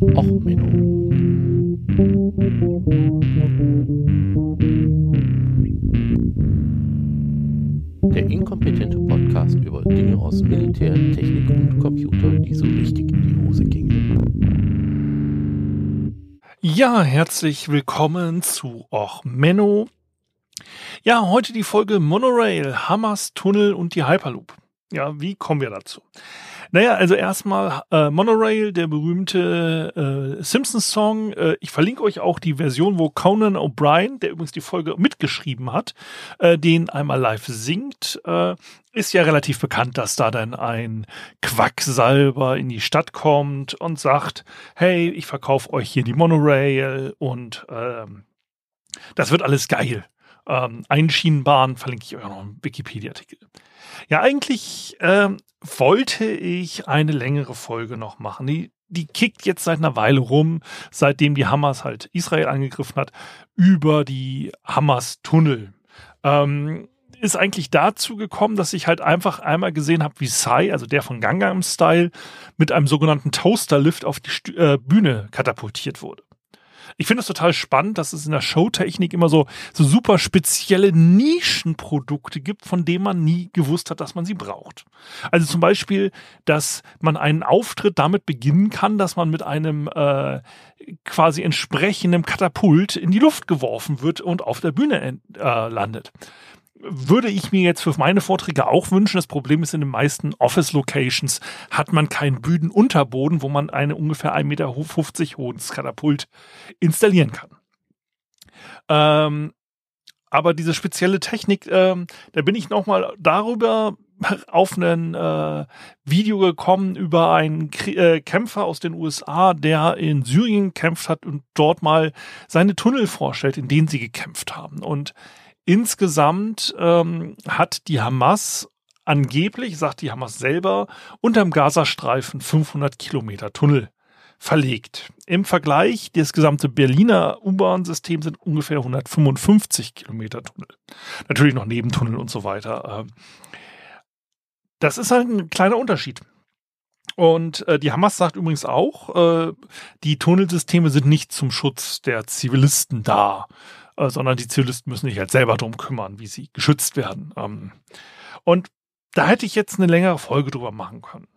Och, Menno. Der inkompetente Podcast über Dinge aus Militär, Technik und Computer, die so richtig in die Hose gingen. Ja, herzlich willkommen zu Och Menno. Ja, heute die Folge Monorail, Hammers Tunnel und die Hyperloop. Ja, wie kommen wir dazu? Naja, also erstmal äh, Monorail, der berühmte äh, Simpsons-Song. Äh, ich verlinke euch auch die Version, wo Conan O'Brien, der übrigens die Folge mitgeschrieben hat, äh, den einmal live singt. Äh, ist ja relativ bekannt, dass da dann ein Quacksalber in die Stadt kommt und sagt, hey, ich verkaufe euch hier die Monorail und ähm, das wird alles geil. Ähm, Einschienenbahn verlinke ich euch noch einen Wikipedia-Artikel. Ja, eigentlich ähm, wollte ich eine längere Folge noch machen. Die, die kickt jetzt seit einer Weile rum, seitdem die Hamas halt Israel angegriffen hat, über die Hamas-Tunnel. Ähm, ist eigentlich dazu gekommen, dass ich halt einfach einmal gesehen habe, wie Sai, also der von Gangnam Style, mit einem sogenannten Toasterlift auf die äh, Bühne katapultiert wurde. Ich finde es total spannend, dass es in der Showtechnik immer so, so super spezielle Nischenprodukte gibt, von denen man nie gewusst hat, dass man sie braucht. Also zum Beispiel, dass man einen Auftritt damit beginnen kann, dass man mit einem äh, quasi entsprechenden Katapult in die Luft geworfen wird und auf der Bühne äh, landet würde ich mir jetzt für meine Vorträge auch wünschen. Das Problem ist, in den meisten Office-Locations hat man keinen Bühnenunterboden, wo man eine ungefähr 1,50 Meter hohes Katapult installieren kann. Ähm, aber diese spezielle Technik, ähm, da bin ich nochmal darüber auf ein äh, Video gekommen über einen K äh, Kämpfer aus den USA, der in Syrien gekämpft hat und dort mal seine Tunnel vorstellt, in denen sie gekämpft haben. Und Insgesamt ähm, hat die Hamas angeblich, sagt die Hamas selber, unterm Gazastreifen 500 Kilometer Tunnel verlegt. Im Vergleich, das gesamte Berliner U-Bahn-System sind ungefähr 155 Kilometer Tunnel. Natürlich noch Nebentunnel und so weiter. Ähm, das ist halt ein kleiner Unterschied. Und äh, die Hamas sagt übrigens auch, äh, die Tunnelsysteme sind nicht zum Schutz der Zivilisten da. Äh, sondern die Zivilisten müssen sich halt selber drum kümmern, wie sie geschützt werden. Ähm, und da hätte ich jetzt eine längere Folge drüber machen können.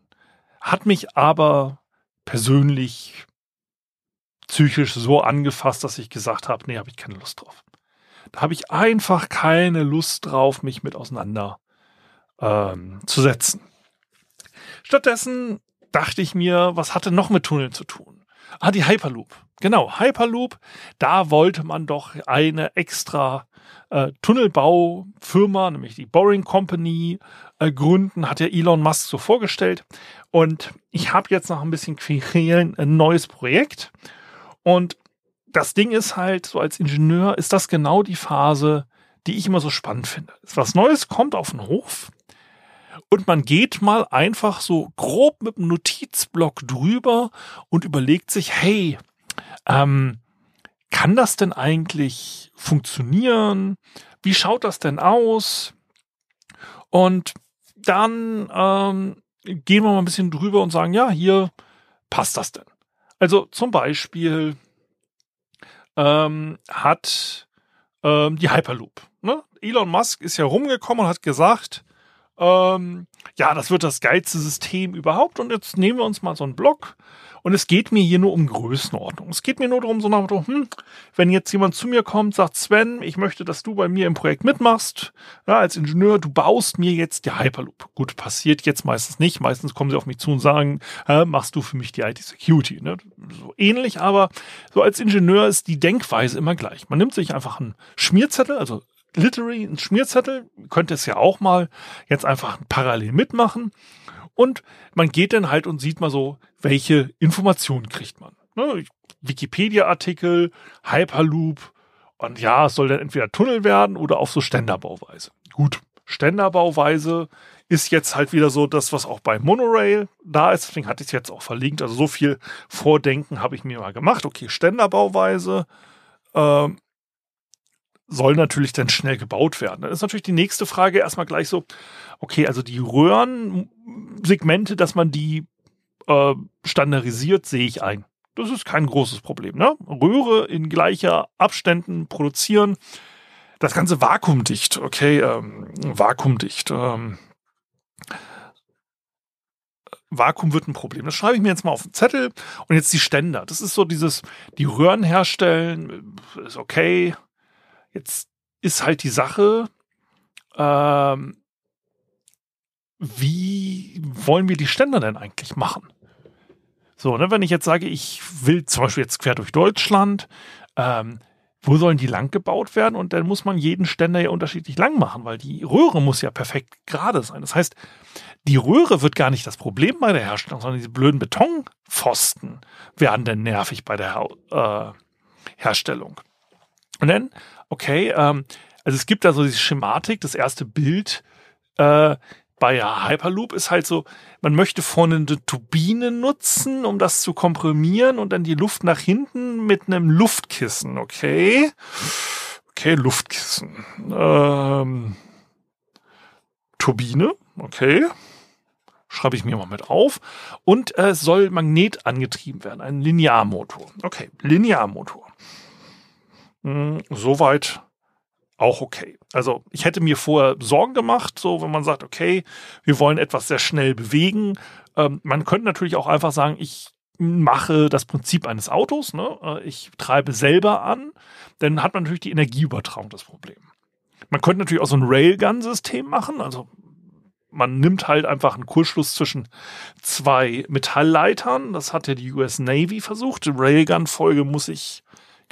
Hat mich aber persönlich psychisch so angefasst, dass ich gesagt habe, nee, habe ich keine Lust drauf. Da habe ich einfach keine Lust drauf, mich mit auseinander ähm, zu setzen. Stattdessen dachte ich mir, was hatte noch mit Tunneln zu tun? Ah, die Hyperloop. Genau, Hyperloop, da wollte man doch eine extra äh, Tunnelbaufirma, nämlich die Boring Company, äh, gründen, hat ja Elon Musk so vorgestellt. Und ich habe jetzt noch ein bisschen querelen ein neues Projekt. Und das Ding ist halt, so als Ingenieur ist das genau die Phase, die ich immer so spannend finde. Was Neues kommt auf den Hof und man geht mal einfach so grob mit dem Notizblock drüber und überlegt sich, hey, ähm, kann das denn eigentlich funktionieren? Wie schaut das denn aus? Und dann ähm, gehen wir mal ein bisschen drüber und sagen, ja, hier passt das denn. Also zum Beispiel ähm, hat ähm, die Hyperloop. Ne? Elon Musk ist ja rumgekommen und hat gesagt, ähm, ja, das wird das geilste System überhaupt. Und jetzt nehmen wir uns mal so einen Block und es geht mir hier nur um Größenordnung. Es geht mir nur darum, so nach dem hm, wenn jetzt jemand zu mir kommt, sagt Sven, ich möchte, dass du bei mir im Projekt mitmachst, ja, als Ingenieur, du baust mir jetzt die Hyperloop. Gut, passiert jetzt meistens nicht. Meistens kommen sie auf mich zu und sagen, äh, machst du für mich die IT-Security. Ne? So ähnlich, aber so als Ingenieur ist die Denkweise immer gleich. Man nimmt sich einfach einen Schmierzettel, also literally einen Schmierzettel, könnte es ja auch mal jetzt einfach parallel mitmachen und man geht dann halt und sieht mal so, welche Informationen kriegt man. Ne? Wikipedia-Artikel, Hyperloop und ja, es soll dann entweder Tunnel werden oder auf so Ständerbauweise. Gut, Ständerbauweise ist jetzt halt wieder so das, was auch bei Monorail da ist. Deswegen hatte ich es jetzt auch verlinkt. Also so viel Vordenken habe ich mir mal gemacht. Okay, Ständerbauweise äh, soll natürlich dann schnell gebaut werden. Dann ist natürlich die nächste Frage erstmal gleich so, okay, also die Röhrensegmente, dass man die äh, standardisiert, sehe ich ein. Das ist kein großes Problem. Ne? Röhre in gleicher Abständen produzieren. Das Ganze vakuumdicht, okay, ähm, vakuumdicht. Ähm, Vakuum wird ein Problem. Das schreibe ich mir jetzt mal auf den Zettel. Und jetzt die Ständer. Das ist so dieses, die Röhren herstellen, ist okay. Jetzt ist halt die Sache, ähm, wie wollen wir die Ständer denn eigentlich machen? So, ne, wenn ich jetzt sage, ich will zum Beispiel jetzt quer durch Deutschland, ähm, wo sollen die lang gebaut werden? Und dann muss man jeden Ständer ja unterschiedlich lang machen, weil die Röhre muss ja perfekt gerade sein. Das heißt, die Röhre wird gar nicht das Problem bei der Herstellung, sondern diese blöden Betonpfosten werden dann nervig bei der äh, Herstellung. Und dann, okay, ähm, also es gibt da so diese Schematik, das erste Bild äh, bei Hyperloop ist halt so, man möchte vorne eine Turbine nutzen, um das zu komprimieren und dann die Luft nach hinten mit einem Luftkissen, okay? Okay, Luftkissen. Ähm, Turbine, okay. Schreibe ich mir mal mit auf. Und es äh, soll Magnet angetrieben werden, ein Linearmotor. Okay, Linearmotor. Hm, soweit auch okay. Also ich hätte mir vorher Sorgen gemacht, so wenn man sagt, okay, wir wollen etwas sehr schnell bewegen. Ähm, man könnte natürlich auch einfach sagen, ich mache das Prinzip eines Autos, ne? Äh, ich treibe selber an, dann hat man natürlich die Energieübertragung das Problem. Man könnte natürlich auch so ein Railgun-System machen, also man nimmt halt einfach einen Kurzschluss zwischen zwei Metallleitern. Das hat ja die US Navy versucht. Railgun-Folge muss ich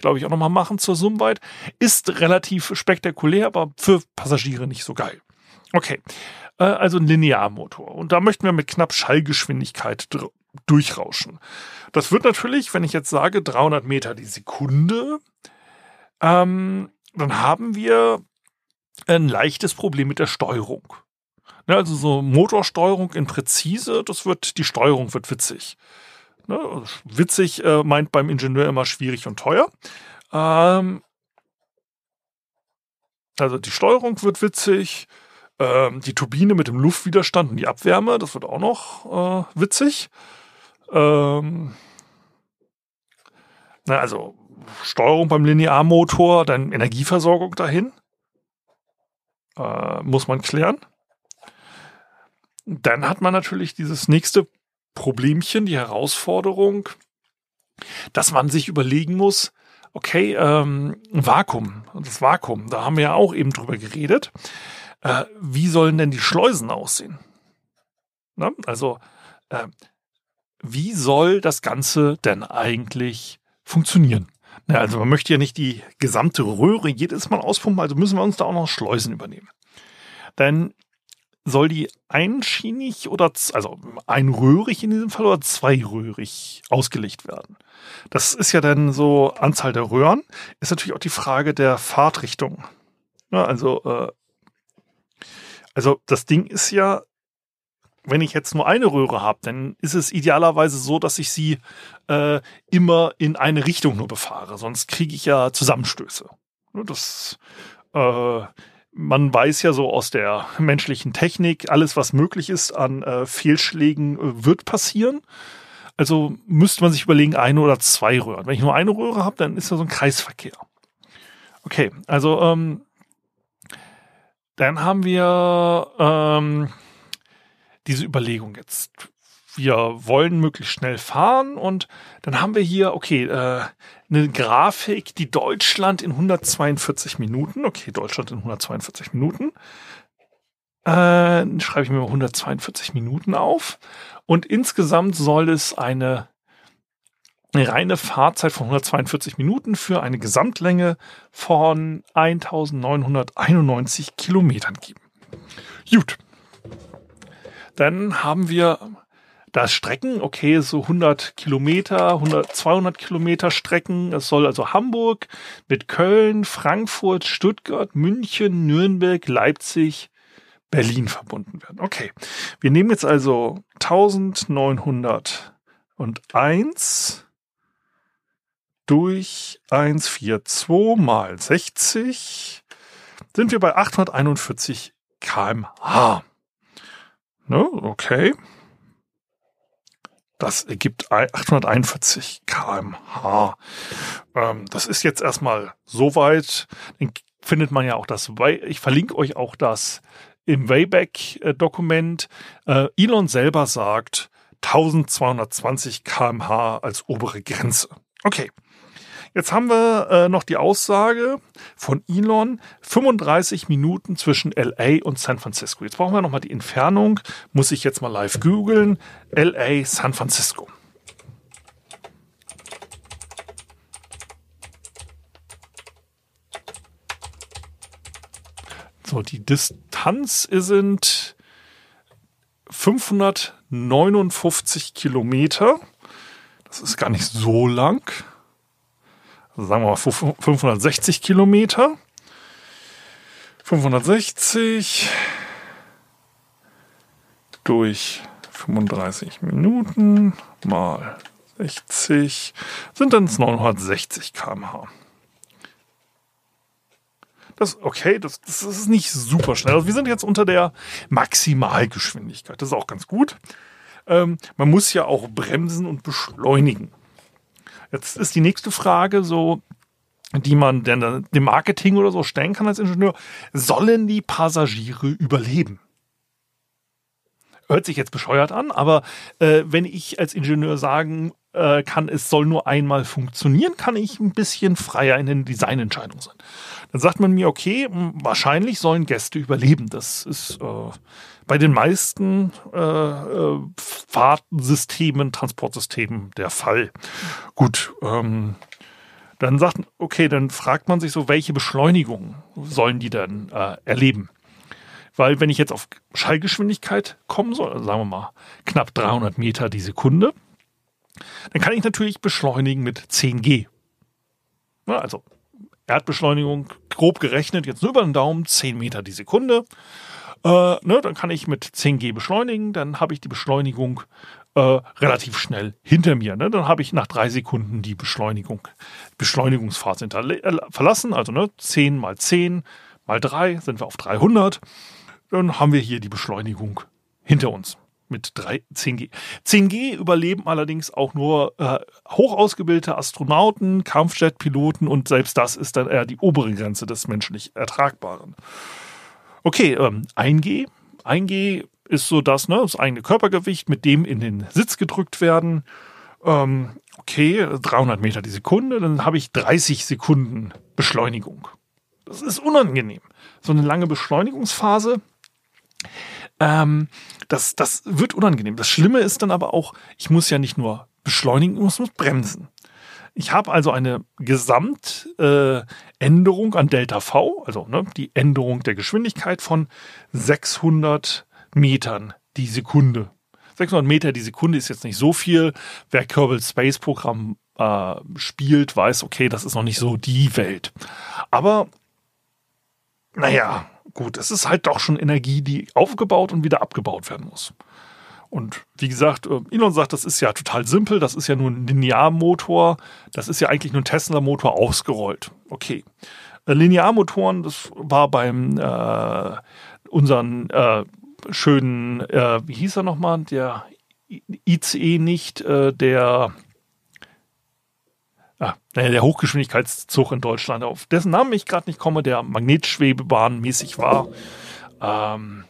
glaube ich, auch nochmal machen zur Summweit. Ist relativ spektakulär, aber für Passagiere nicht so geil. Okay, äh, also ein Linearmotor. Und da möchten wir mit knapp Schallgeschwindigkeit durchrauschen. Das wird natürlich, wenn ich jetzt sage 300 Meter die Sekunde, ähm, dann haben wir ein leichtes Problem mit der Steuerung. Ne, also so Motorsteuerung in Präzise, das wird, die Steuerung wird witzig. Ne? Witzig äh, meint beim Ingenieur immer schwierig und teuer. Ähm, also die Steuerung wird witzig. Ähm, die Turbine mit dem Luftwiderstand und die Abwärme, das wird auch noch äh, witzig. Ähm, na, also Steuerung beim Linearmotor, dann Energieversorgung dahin. Äh, muss man klären. Dann hat man natürlich dieses nächste Problemchen, die Herausforderung, dass man sich überlegen muss, okay, ähm, Vakuum, das Vakuum, da haben wir ja auch eben drüber geredet. Äh, wie sollen denn die Schleusen aussehen? Na, also, äh, wie soll das Ganze denn eigentlich funktionieren? Na, also man möchte ja nicht die gesamte Röhre jedes Mal auspumpen, also müssen wir uns da auch noch Schleusen übernehmen. Denn soll die einschienig oder, also einröhrig in diesem Fall oder zweiröhrig ausgelegt werden? Das ist ja dann so Anzahl der Röhren, ist natürlich auch die Frage der Fahrtrichtung. Ja, also, äh, also das Ding ist ja, wenn ich jetzt nur eine Röhre habe, dann ist es idealerweise so, dass ich sie äh, immer in eine Richtung nur befahre, sonst kriege ich ja Zusammenstöße. Das äh, man weiß ja so aus der menschlichen Technik, alles, was möglich ist an äh, Fehlschlägen, äh, wird passieren. Also müsste man sich überlegen, eine oder zwei Röhren. Wenn ich nur eine Röhre habe, dann ist da so ein Kreisverkehr. Okay, also ähm, dann haben wir ähm, diese Überlegung jetzt wir wollen möglichst schnell fahren und dann haben wir hier, okay, äh, eine Grafik, die Deutschland in 142 Minuten, okay, Deutschland in 142 Minuten, äh, schreibe ich mir mal 142 Minuten auf und insgesamt soll es eine, eine reine Fahrzeit von 142 Minuten für eine Gesamtlänge von 1991 Kilometern geben. Gut. Dann haben wir da ist Strecken, okay, so 100 Kilometer, 100, 200 Kilometer Strecken. Es soll also Hamburg mit Köln, Frankfurt, Stuttgart, München, Nürnberg, Leipzig, Berlin verbunden werden. Okay, wir nehmen jetzt also 1901 durch 142 mal 60 sind wir bei 841 kmh. Ne, okay. Das ergibt 841 kmh. Ähm, das ist jetzt erstmal soweit. Dann findet man ja auch das, ich verlinke euch auch das im Wayback-Dokument. Äh, Elon selber sagt 1220 kmh als obere Grenze. Okay. Jetzt haben wir äh, noch die Aussage von Elon, 35 Minuten zwischen LA und San Francisco. Jetzt brauchen wir nochmal die Entfernung, muss ich jetzt mal live googeln. LA, San Francisco. So, die Distanz sind 559 Kilometer. Das ist gar nicht so lang sagen wir mal 560 Kilometer. 560 durch 35 Minuten mal 60 sind dann 960 km/h. Das, okay, das, das ist nicht super schnell. Also wir sind jetzt unter der Maximalgeschwindigkeit. Das ist auch ganz gut. Ähm, man muss ja auch bremsen und beschleunigen. Jetzt ist die nächste Frage so, die man denn dem Marketing oder so stellen kann als Ingenieur. Sollen die Passagiere überleben? Hört sich jetzt bescheuert an, aber äh, wenn ich als Ingenieur sagen äh, kann, es soll nur einmal funktionieren, kann ich ein bisschen freier in den Designentscheidungen sein. Dann sagt man mir, okay, wahrscheinlich sollen Gäste überleben. Das ist äh, bei den meisten äh, äh, Fahrtsystemen, Transportsystemen der Fall. Gut, ähm, dann sagt, okay, dann fragt man sich so, welche Beschleunigung sollen die denn äh, erleben? Weil wenn ich jetzt auf Schallgeschwindigkeit kommen soll, also sagen wir mal knapp 300 Meter die Sekunde, dann kann ich natürlich beschleunigen mit 10G. Ja, also Erdbeschleunigung grob gerechnet, jetzt nur über den Daumen, 10 Meter die Sekunde. Äh, ne, dann kann ich mit 10G beschleunigen, dann habe ich die Beschleunigung äh, relativ schnell hinter mir. Ne? Dann habe ich nach drei Sekunden die Beschleunigung, Beschleunigungsphase äh, verlassen. Also ne, 10 mal 10 mal 3 sind wir auf 300. Dann haben wir hier die Beschleunigung hinter uns mit 3, 10G. 10G überleben allerdings auch nur äh, hoch ausgebildete Astronauten, Kampfjetpiloten und selbst das ist dann eher die obere Grenze des menschlich Ertragbaren. Okay, ähm, 1G. 1G ist so das, ne, das eigene Körpergewicht, mit dem in den Sitz gedrückt werden. Ähm, okay, 300 Meter die Sekunde, dann habe ich 30 Sekunden Beschleunigung. Das ist unangenehm. So eine lange Beschleunigungsphase, ähm, das, das wird unangenehm. Das Schlimme ist dann aber auch, ich muss ja nicht nur beschleunigen, ich muss bremsen. Ich habe also eine Gesamtänderung äh, an Delta V, also ne, die Änderung der Geschwindigkeit von 600 Metern die Sekunde. 600 Meter die Sekunde ist jetzt nicht so viel. Wer Kerbal Space Programm äh, spielt, weiß, okay, das ist noch nicht so die Welt. Aber naja, gut, es ist halt doch schon Energie, die aufgebaut und wieder abgebaut werden muss. Und wie gesagt, äh, Elon sagt, das ist ja total simpel, das ist ja nur ein Linearmotor, das ist ja eigentlich nur ein Tesla-Motor ausgerollt. Okay. Äh, Linearmotoren, das war beim äh, unseren äh, schönen, äh, wie hieß er nochmal, der ICE nicht, äh, der ah, der Hochgeschwindigkeitszug in Deutschland, auf dessen Namen ich gerade nicht komme, der Magnetschwebebahn mäßig war, ähm,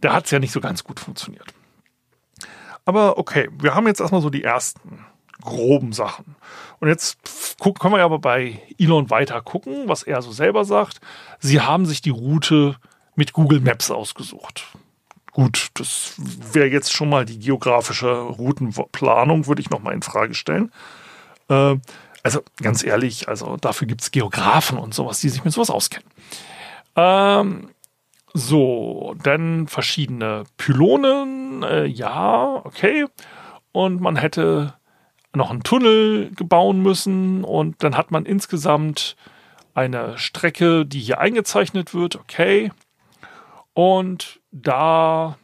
da hat es ja nicht so ganz gut funktioniert. Aber okay, wir haben jetzt erstmal so die ersten groben Sachen. Und jetzt können wir aber bei Elon weiter gucken, was er so selber sagt. Sie haben sich die Route mit Google Maps ausgesucht. Gut, das wäre jetzt schon mal die geografische Routenplanung, würde ich nochmal in Frage stellen. Äh, also ganz ehrlich, also dafür gibt es Geografen und sowas, die sich mit sowas auskennen. Ähm, so, dann verschiedene Pylonen, äh, ja, okay. Und man hätte noch einen Tunnel gebauen müssen und dann hat man insgesamt eine Strecke, die hier eingezeichnet wird, okay. Und da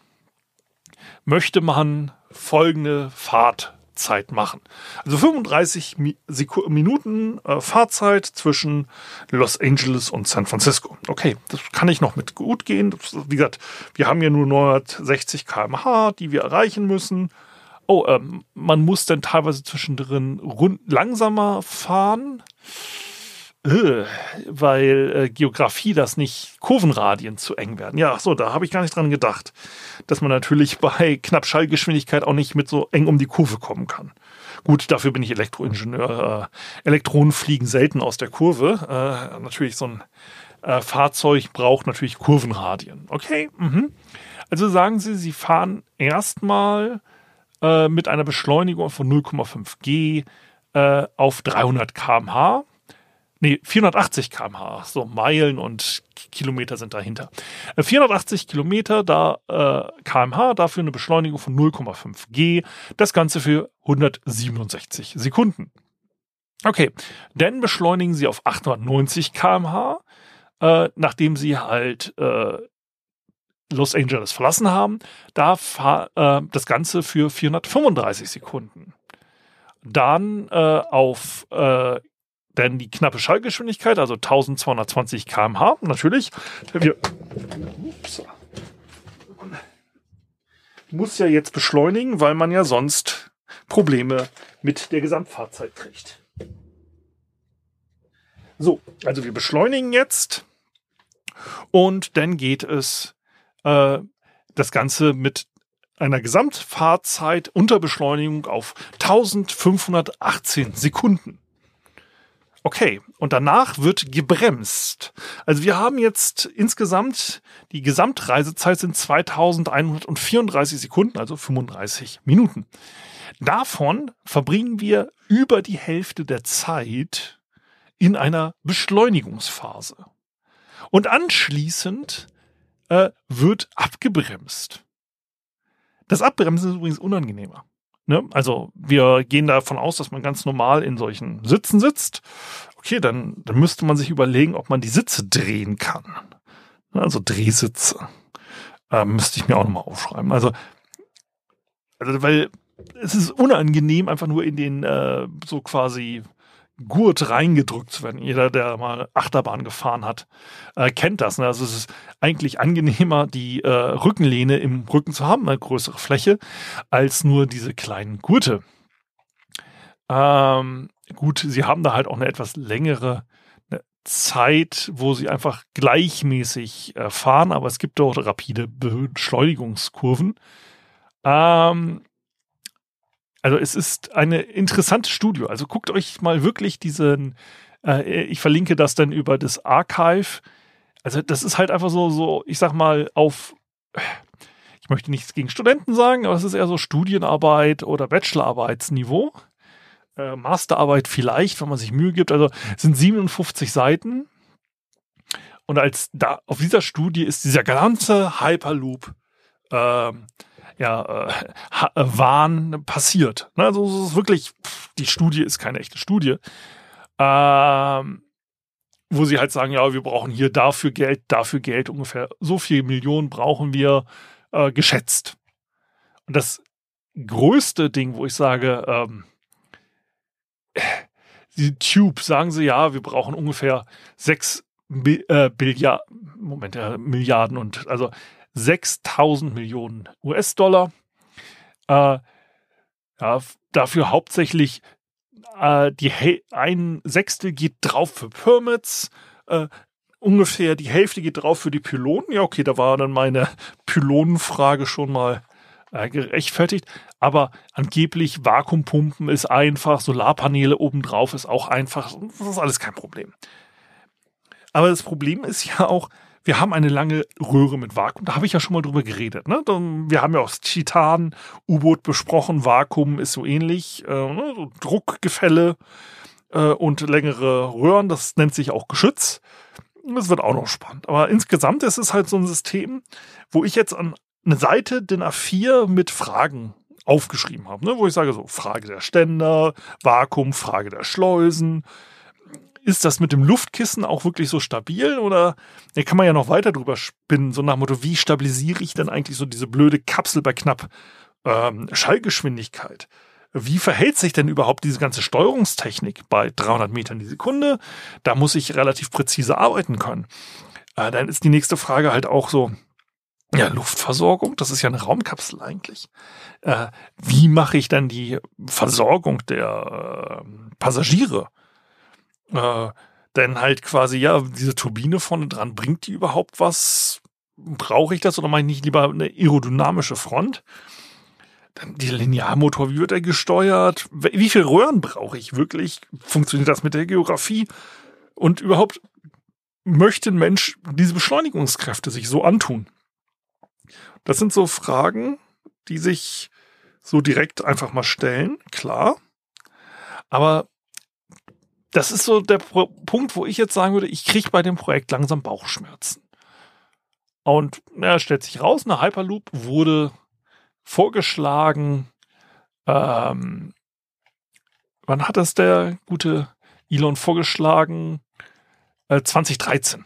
möchte man folgende Fahrt Fahrzeit machen. Also 35 Minuten äh, Fahrzeit zwischen Los Angeles und San Francisco. Okay, das kann ich noch mit gut gehen. Wie gesagt, wir haben ja nur 960 km/h, die wir erreichen müssen. oh, ähm, man muss dann teilweise zwischendrin rund langsamer fahren, weil äh, Geografie das nicht Kurvenradien zu eng werden. Ja, so, da habe ich gar nicht dran gedacht, dass man natürlich bei knapp Schallgeschwindigkeit auch nicht mit so eng um die Kurve kommen kann. Gut, dafür bin ich Elektroingenieur. Äh, Elektronen fliegen selten aus der Kurve. Äh, natürlich so ein äh, Fahrzeug braucht natürlich Kurvenradien. Okay, mhm. also sagen Sie, Sie fahren erstmal äh, mit einer Beschleunigung von 0,5 G äh, auf 300 km/h. Nee, 480 km/h. So Meilen und Kilometer sind dahinter. 480 äh, Kilometer da äh, km/h, dafür eine Beschleunigung von 0,5 G. Das Ganze für 167 Sekunden. Okay, dann beschleunigen Sie auf 890 km/h, äh, nachdem Sie halt äh, Los Angeles verlassen haben. Da äh, das Ganze für 435 Sekunden. Dann äh, auf äh, denn die knappe Schallgeschwindigkeit, also 1220 km/h, natürlich. Wir, ups, muss ja jetzt beschleunigen, weil man ja sonst Probleme mit der Gesamtfahrzeit kriegt. So, also wir beschleunigen jetzt und dann geht es äh, das Ganze mit einer Gesamtfahrzeit unter Beschleunigung auf 1518 Sekunden. Okay, und danach wird gebremst. Also wir haben jetzt insgesamt, die Gesamtreisezeit sind 2134 Sekunden, also 35 Minuten. Davon verbringen wir über die Hälfte der Zeit in einer Beschleunigungsphase. Und anschließend äh, wird abgebremst. Das Abbremsen ist übrigens unangenehmer. Ne? Also wir gehen davon aus, dass man ganz normal in solchen Sitzen sitzt. Okay, dann, dann müsste man sich überlegen, ob man die Sitze drehen kann. Ne? Also Drehsitze. Äh, müsste ich mir auch nochmal aufschreiben. Also, also, weil es ist unangenehm, einfach nur in den äh, so quasi Gurt reingedrückt zu werden. Jeder, der mal Achterbahn gefahren hat, äh, kennt das. Ne? Also es ist eigentlich angenehmer, die äh, Rückenlehne im Rücken zu haben, eine größere Fläche, als nur diese kleinen Gurte. Ähm, gut, sie haben da halt auch eine etwas längere ne, Zeit, wo sie einfach gleichmäßig äh, fahren, aber es gibt dort rapide Beschleunigungskurven. Ähm, also es ist eine interessante Studie. Also guckt euch mal wirklich diesen, äh, ich verlinke das dann über das Archive. Also das ist halt einfach so, so, ich sag mal, auf, ich möchte nichts gegen Studenten sagen, aber es ist eher so Studienarbeit oder Bachelorarbeitsniveau. Äh, Masterarbeit vielleicht, wenn man sich Mühe gibt. Also es sind 57 Seiten. Und als da auf dieser Studie ist dieser ganze Hyperloop äh, ja, äh, äh, Wahn passiert. Ne? Also es ist wirklich, pff, die Studie ist keine echte Studie. Ähm, wo sie halt sagen, ja, wir brauchen hier dafür Geld, dafür Geld, ungefähr so viel Millionen brauchen wir äh, geschätzt. Und das größte Ding, wo ich sage, ähm, die Tube, sagen sie ja, wir brauchen ungefähr sechs äh, Billiard, Moment, ja, Milliarden und also 6000 Millionen US-Dollar. Äh, ja, dafür hauptsächlich äh, die ein Sechstel geht drauf für Permits, äh, ungefähr die Hälfte geht drauf für die Pylonen. Ja, okay, da war dann meine Pylonenfrage schon mal äh, gerechtfertigt. Aber angeblich Vakuumpumpen ist einfach, Solarpaneele obendrauf ist auch einfach. Das ist alles kein Problem. Aber das Problem ist ja auch, wir haben eine lange Röhre mit Vakuum. Da habe ich ja schon mal drüber geredet. Ne? Wir haben ja auch das Titan-U-Boot besprochen. Vakuum ist so ähnlich. Äh, ne? Druckgefälle äh, und längere Röhren. Das nennt sich auch Geschütz. Das wird auch noch spannend. Aber insgesamt ist es halt so ein System, wo ich jetzt an eine Seite den A4 mit Fragen aufgeschrieben habe, ne? wo ich sage so Frage der Ständer, Vakuum, Frage der Schleusen, ist das mit dem Luftkissen auch wirklich so stabil oder da kann man ja noch weiter drüber spinnen, so nach dem Motto, wie stabilisiere ich denn eigentlich so diese blöde Kapsel bei knapp ähm, Schallgeschwindigkeit? Wie verhält sich denn überhaupt diese ganze Steuerungstechnik bei 300 Metern die Sekunde? Da muss ich relativ präzise arbeiten können. Äh, dann ist die nächste Frage halt auch so, ja, Luftversorgung, das ist ja eine Raumkapsel eigentlich. Äh, wie mache ich dann die Versorgung der äh, Passagiere? Äh, denn halt quasi, ja, diese Turbine vorne dran, bringt die überhaupt was? Brauche ich das oder meine ich nicht lieber eine aerodynamische Front? Dann die Linearmotor, wie wird er gesteuert? Wie viel Röhren brauche ich wirklich? Funktioniert das mit der Geografie? Und überhaupt möchte ein Mensch diese Beschleunigungskräfte sich so antun? Das sind so Fragen, die sich so direkt einfach mal stellen, klar. Aber das ist so der Punkt, wo ich jetzt sagen würde, ich kriege bei dem Projekt langsam Bauchschmerzen. Und ja, stellt sich raus, eine Hyperloop wurde vorgeschlagen. Ähm, wann hat das der gute Elon vorgeschlagen? Äh, 2013.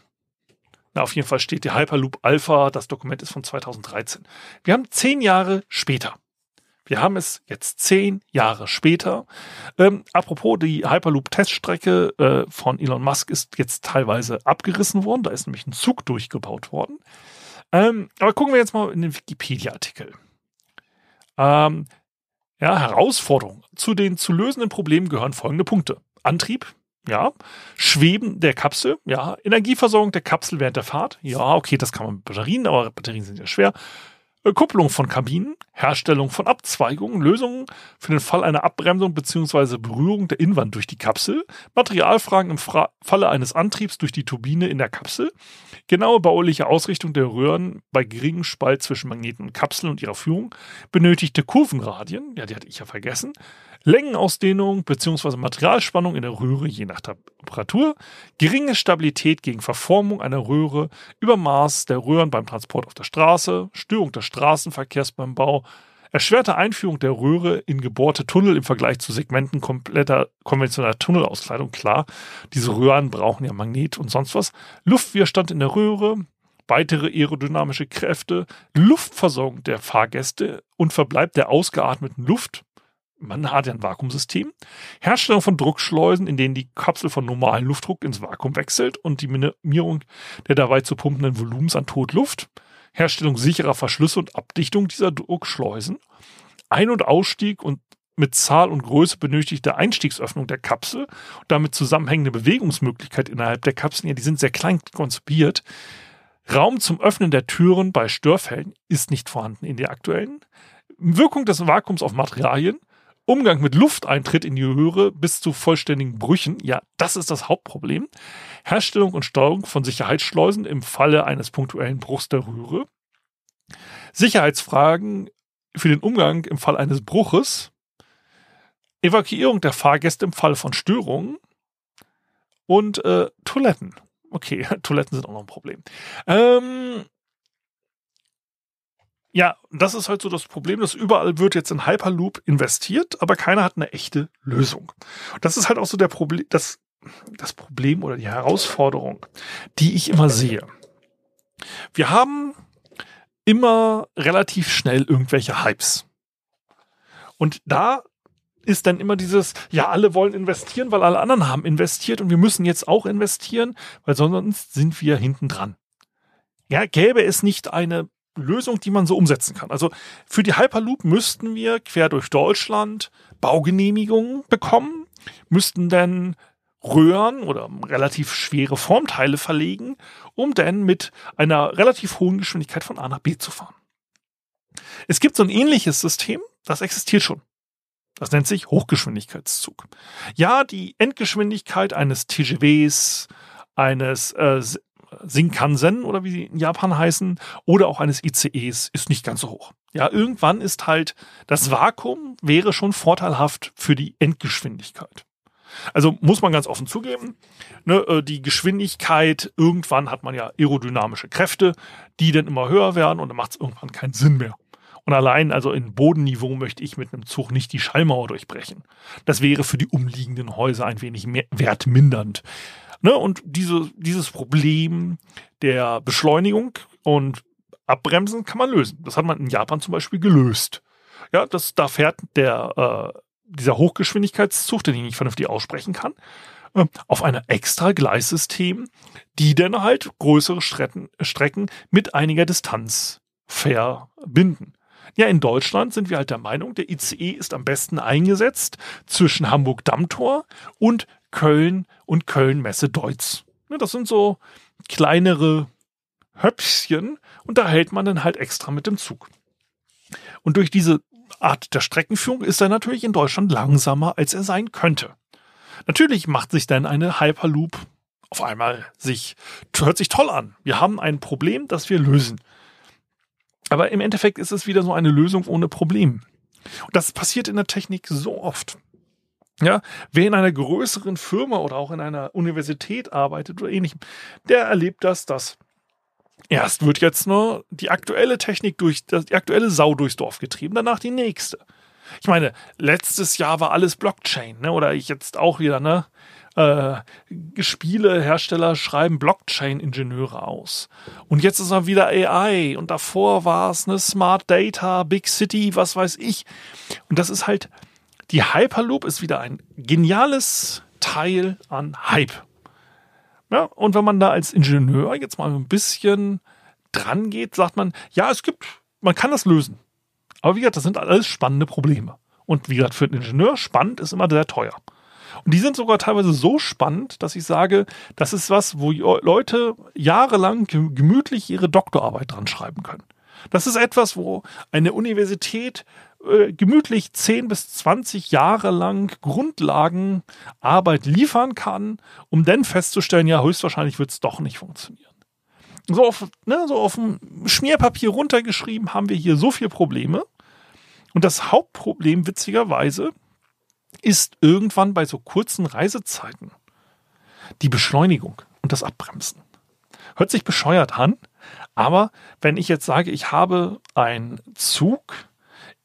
Na, auf jeden Fall steht die Hyperloop Alpha, das Dokument ist von 2013. Wir haben zehn Jahre später. Wir haben es jetzt zehn Jahre später. Ähm, apropos, die Hyperloop-Teststrecke äh, von Elon Musk ist jetzt teilweise abgerissen worden. Da ist nämlich ein Zug durchgebaut worden. Ähm, aber gucken wir jetzt mal in den Wikipedia-Artikel. Ähm, ja, Herausforderung. Zu den zu lösenden Problemen gehören folgende Punkte. Antrieb, ja. Schweben der Kapsel, ja. Energieversorgung der Kapsel während der Fahrt, ja, okay, das kann man mit Batterien, aber Batterien sind ja schwer. Kupplung von Kabinen, Herstellung von Abzweigungen, Lösungen für den Fall einer Abbremsung bzw. Berührung der Innenwand durch die Kapsel, Materialfragen im Fra Falle eines Antriebs durch die Turbine in der Kapsel, genaue bauliche Ausrichtung der Röhren bei geringem Spalt zwischen Magneten und Kapseln und ihrer Führung, benötigte Kurvenradien, ja, die hatte ich ja vergessen, Längenausdehnung bzw. Materialspannung in der Röhre je nach Temperatur, geringe Stabilität gegen Verformung einer Röhre, Übermaß der Röhren beim Transport auf der Straße, Störung des Straßenverkehrs beim Bau, erschwerte Einführung der Röhre in gebohrte Tunnel im Vergleich zu Segmenten kompletter konventioneller Tunnelauskleidung. Klar, diese Röhren brauchen ja Magnet und sonst was. Luftwiderstand in der Röhre, weitere aerodynamische Kräfte, Luftversorgung der Fahrgäste und Verbleib der ausgeatmeten Luft man hat ja ein Vakuumsystem. Herstellung von Druckschleusen, in denen die Kapsel von normalem Luftdruck ins Vakuum wechselt und die Minimierung der dabei zu pumpenden Volumens an Totluft. Herstellung sicherer Verschlüsse und Abdichtung dieser Druckschleusen. Ein- und Ausstieg und mit Zahl und Größe benötigte Einstiegsöffnung der Kapsel und damit zusammenhängende Bewegungsmöglichkeit innerhalb der Kapseln, ja, die sind sehr klein konzipiert. Raum zum Öffnen der Türen bei Störfällen ist nicht vorhanden in der aktuellen. Wirkung des Vakuums auf Materialien, Umgang mit Lufteintritt in die Röhre bis zu vollständigen Brüchen, ja, das ist das Hauptproblem. Herstellung und Steuerung von Sicherheitsschleusen im Falle eines punktuellen Bruchs der Röhre. Sicherheitsfragen für den Umgang im Fall eines Bruches. Evakuierung der Fahrgäste im Fall von Störungen. Und äh, Toiletten. Okay, Toiletten sind auch noch ein Problem. Ähm, ja, das ist halt so das Problem, dass überall wird jetzt in Hyperloop investiert, aber keiner hat eine echte Lösung. Das ist halt auch so der Problem, das, das Problem oder die Herausforderung, die ich immer sehe. Wir haben immer relativ schnell irgendwelche Hypes. Und da ist dann immer dieses, ja, alle wollen investieren, weil alle anderen haben investiert und wir müssen jetzt auch investieren, weil sonst sind wir hinten dran. Ja, gäbe es nicht eine Lösung, die man so umsetzen kann. Also für die Hyperloop müssten wir quer durch Deutschland Baugenehmigungen bekommen, müssten dann Röhren oder relativ schwere Formteile verlegen, um dann mit einer relativ hohen Geschwindigkeit von A nach B zu fahren. Es gibt so ein ähnliches System, das existiert schon. Das nennt sich Hochgeschwindigkeitszug. Ja, die Endgeschwindigkeit eines TGWs, eines äh, Shinkansen oder wie sie in Japan heißen, oder auch eines ICEs ist nicht ganz so hoch. Ja, irgendwann ist halt das Vakuum wäre schon vorteilhaft für die Endgeschwindigkeit. Also muss man ganz offen zugeben, ne, äh, die Geschwindigkeit, irgendwann hat man ja aerodynamische Kräfte, die dann immer höher werden und dann macht es irgendwann keinen Sinn mehr. Und allein also in Bodenniveau möchte ich mit einem Zug nicht die Schallmauer durchbrechen. Das wäre für die umliegenden Häuser ein wenig mehr wertmindernd. Ne? Und diese, dieses Problem der Beschleunigung und Abbremsen kann man lösen. Das hat man in Japan zum Beispiel gelöst. Ja, das, da fährt der, äh, dieser Hochgeschwindigkeitszug, den ich nicht vernünftig aussprechen kann, äh, auf einer extra Gleissystem, die dann halt größere Strecken, Strecken mit einiger Distanz verbinden. Ja, in Deutschland sind wir halt der Meinung, der ICE ist am besten eingesetzt zwischen Hamburg-Dammtor und Köln und Köln-Messe-Deutz. Das sind so kleinere Höpfchen und da hält man dann halt extra mit dem Zug. Und durch diese Art der Streckenführung ist er natürlich in Deutschland langsamer, als er sein könnte. Natürlich macht sich dann eine Hyperloop auf einmal sich, hört sich toll an. Wir haben ein Problem, das wir lösen. Aber im Endeffekt ist es wieder so eine Lösung ohne Problem. Und das passiert in der Technik so oft. Ja, wer in einer größeren Firma oder auch in einer Universität arbeitet oder ähnlichem, der erlebt das, dass erst wird jetzt nur die aktuelle Technik durch, die aktuelle Sau durchs Dorf getrieben, danach die nächste. Ich meine, letztes Jahr war alles Blockchain, ne? Oder ich jetzt auch wieder, ne? Äh, Spielehersteller schreiben Blockchain-Ingenieure aus. Und jetzt ist er wieder AI und davor war es eine Smart Data, Big City, was weiß ich. Und das ist halt, die Hyperloop ist wieder ein geniales Teil an Hype. Ja, und wenn man da als Ingenieur jetzt mal ein bisschen dran geht, sagt man, ja, es gibt, man kann das lösen. Aber wie gesagt, das sind alles spannende Probleme. Und wie gesagt, für einen Ingenieur spannend ist immer sehr teuer. Und die sind sogar teilweise so spannend, dass ich sage, das ist was, wo Leute jahrelang gemütlich ihre Doktorarbeit dran schreiben können. Das ist etwas, wo eine Universität äh, gemütlich 10 bis 20 Jahre lang Grundlagenarbeit liefern kann, um dann festzustellen, ja, höchstwahrscheinlich wird es doch nicht funktionieren. So auf, ne, so auf dem Schmierpapier runtergeschrieben haben wir hier so viele Probleme. Und das Hauptproblem, witzigerweise, ist irgendwann bei so kurzen Reisezeiten die Beschleunigung und das Abbremsen. Hört sich bescheuert an, aber wenn ich jetzt sage, ich habe einen Zug,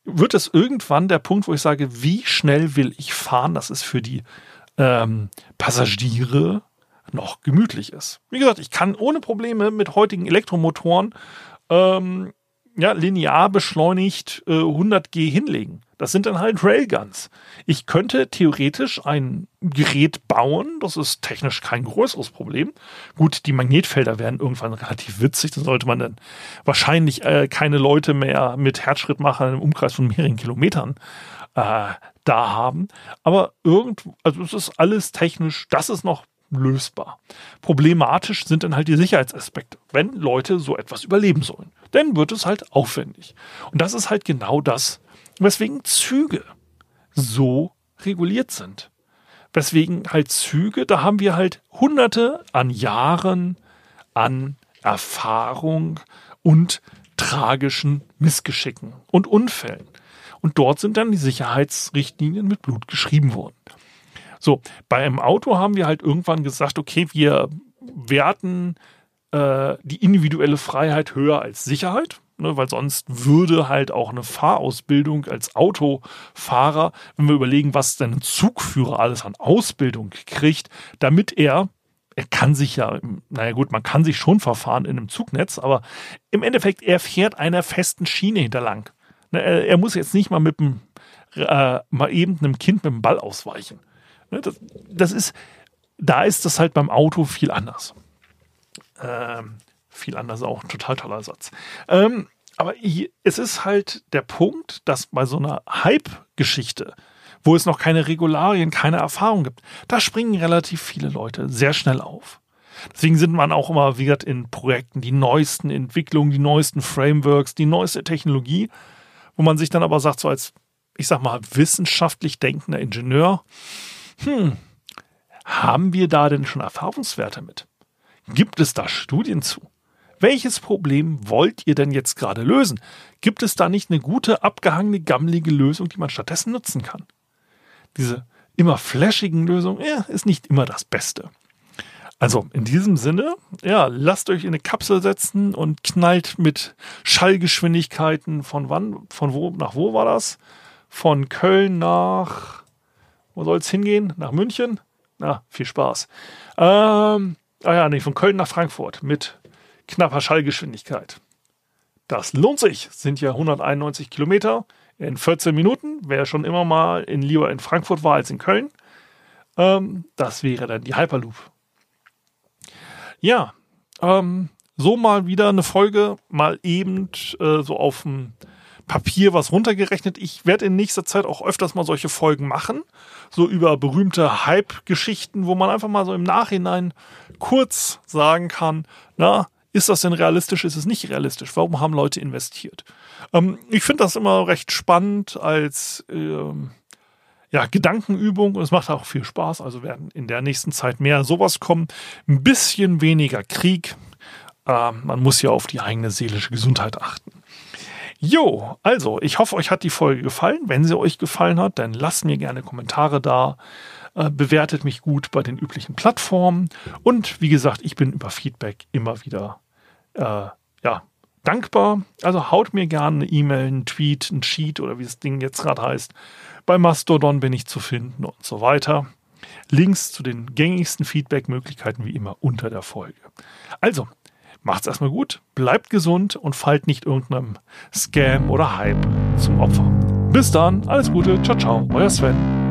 wird es irgendwann der Punkt, wo ich sage, wie schnell will ich fahren, dass es für die ähm, Passagiere noch gemütlich ist. Wie gesagt, ich kann ohne Probleme mit heutigen Elektromotoren ähm, ja, linear beschleunigt äh, 100G hinlegen. Das sind dann halt Railguns. Ich könnte theoretisch ein Gerät bauen, das ist technisch kein größeres Problem. Gut, die Magnetfelder werden irgendwann relativ witzig, dann sollte man dann wahrscheinlich äh, keine Leute mehr mit Herzschrittmachern im Umkreis von mehreren Kilometern äh, da haben. Aber irgend, also es ist alles technisch, das ist noch lösbar. Problematisch sind dann halt die Sicherheitsaspekte, wenn Leute so etwas überleben sollen. Dann wird es halt aufwendig. Und das ist halt genau das, weswegen Züge so reguliert sind. Weswegen halt Züge, da haben wir halt hunderte an Jahren an Erfahrung und tragischen Missgeschicken und Unfällen. Und dort sind dann die Sicherheitsrichtlinien mit Blut geschrieben worden. So, bei einem Auto haben wir halt irgendwann gesagt, okay, wir werten äh, die individuelle Freiheit höher als Sicherheit. Ne, weil sonst würde halt auch eine Fahrausbildung als Autofahrer, wenn wir überlegen, was denn ein Zugführer alles an Ausbildung kriegt, damit er er kann sich ja, naja gut, man kann sich schon verfahren in einem Zugnetz, aber im Endeffekt, er fährt einer festen Schiene hinterlang. Ne, er, er muss jetzt nicht mal mit dem, äh, mal eben einem Kind mit dem Ball ausweichen. Ne, das, das ist, da ist das halt beim Auto viel anders. Ähm, viel anders auch ein total toller Satz. Ähm, aber hier, es ist halt der Punkt, dass bei so einer Hype-Geschichte, wo es noch keine Regularien, keine Erfahrung gibt, da springen relativ viele Leute sehr schnell auf. Deswegen sind man auch immer wieder in Projekten die neuesten Entwicklungen, die neuesten Frameworks, die neueste Technologie, wo man sich dann aber sagt, so als, ich sag mal, wissenschaftlich denkender Ingenieur, hm, haben wir da denn schon Erfahrungswerte mit? Gibt es da Studien zu? Welches Problem wollt ihr denn jetzt gerade lösen? Gibt es da nicht eine gute, abgehangene, gammelige Lösung, die man stattdessen nutzen kann? Diese immer flashigen Lösungen, ja, ist nicht immer das Beste. Also in diesem Sinne, ja, lasst euch in eine Kapsel setzen und knallt mit Schallgeschwindigkeiten von wann, von wo nach wo war das? Von Köln nach wo soll es hingehen? Nach München? Na, viel Spaß. Ähm, ah ja, nee, von Köln nach Frankfurt mit knapper Schallgeschwindigkeit. Das lohnt sich. Sind ja 191 Kilometer in 14 Minuten. Wer schon immer mal in, lieber in Frankfurt war als in Köln, ähm, das wäre dann die Hyperloop. Ja, ähm, so mal wieder eine Folge, mal eben äh, so auf dem Papier was runtergerechnet. Ich werde in nächster Zeit auch öfters mal solche Folgen machen, so über berühmte Hype-Geschichten, wo man einfach mal so im Nachhinein kurz sagen kann, na, ist das denn realistisch, ist es nicht realistisch? Warum haben Leute investiert? Ähm, ich finde das immer recht spannend als ähm, ja, Gedankenübung und es macht auch viel Spaß. Also werden in der nächsten Zeit mehr sowas kommen. Ein bisschen weniger Krieg. Äh, man muss ja auf die eigene seelische Gesundheit achten. Jo, also ich hoffe, euch hat die Folge gefallen. Wenn sie euch gefallen hat, dann lasst mir gerne Kommentare da. Äh, bewertet mich gut bei den üblichen Plattformen. Und wie gesagt, ich bin über Feedback immer wieder äh, ja, dankbar. Also haut mir gerne eine E-Mail, einen Tweet, einen Sheet oder wie das Ding jetzt gerade heißt. Bei Mastodon bin ich zu finden und so weiter. Links zu den gängigsten Feedback-Möglichkeiten wie immer unter der Folge. Also, macht's erstmal gut, bleibt gesund und fallt nicht irgendeinem Scam oder Hype zum Opfer. Bis dann, alles Gute, ciao, ciao, euer Sven.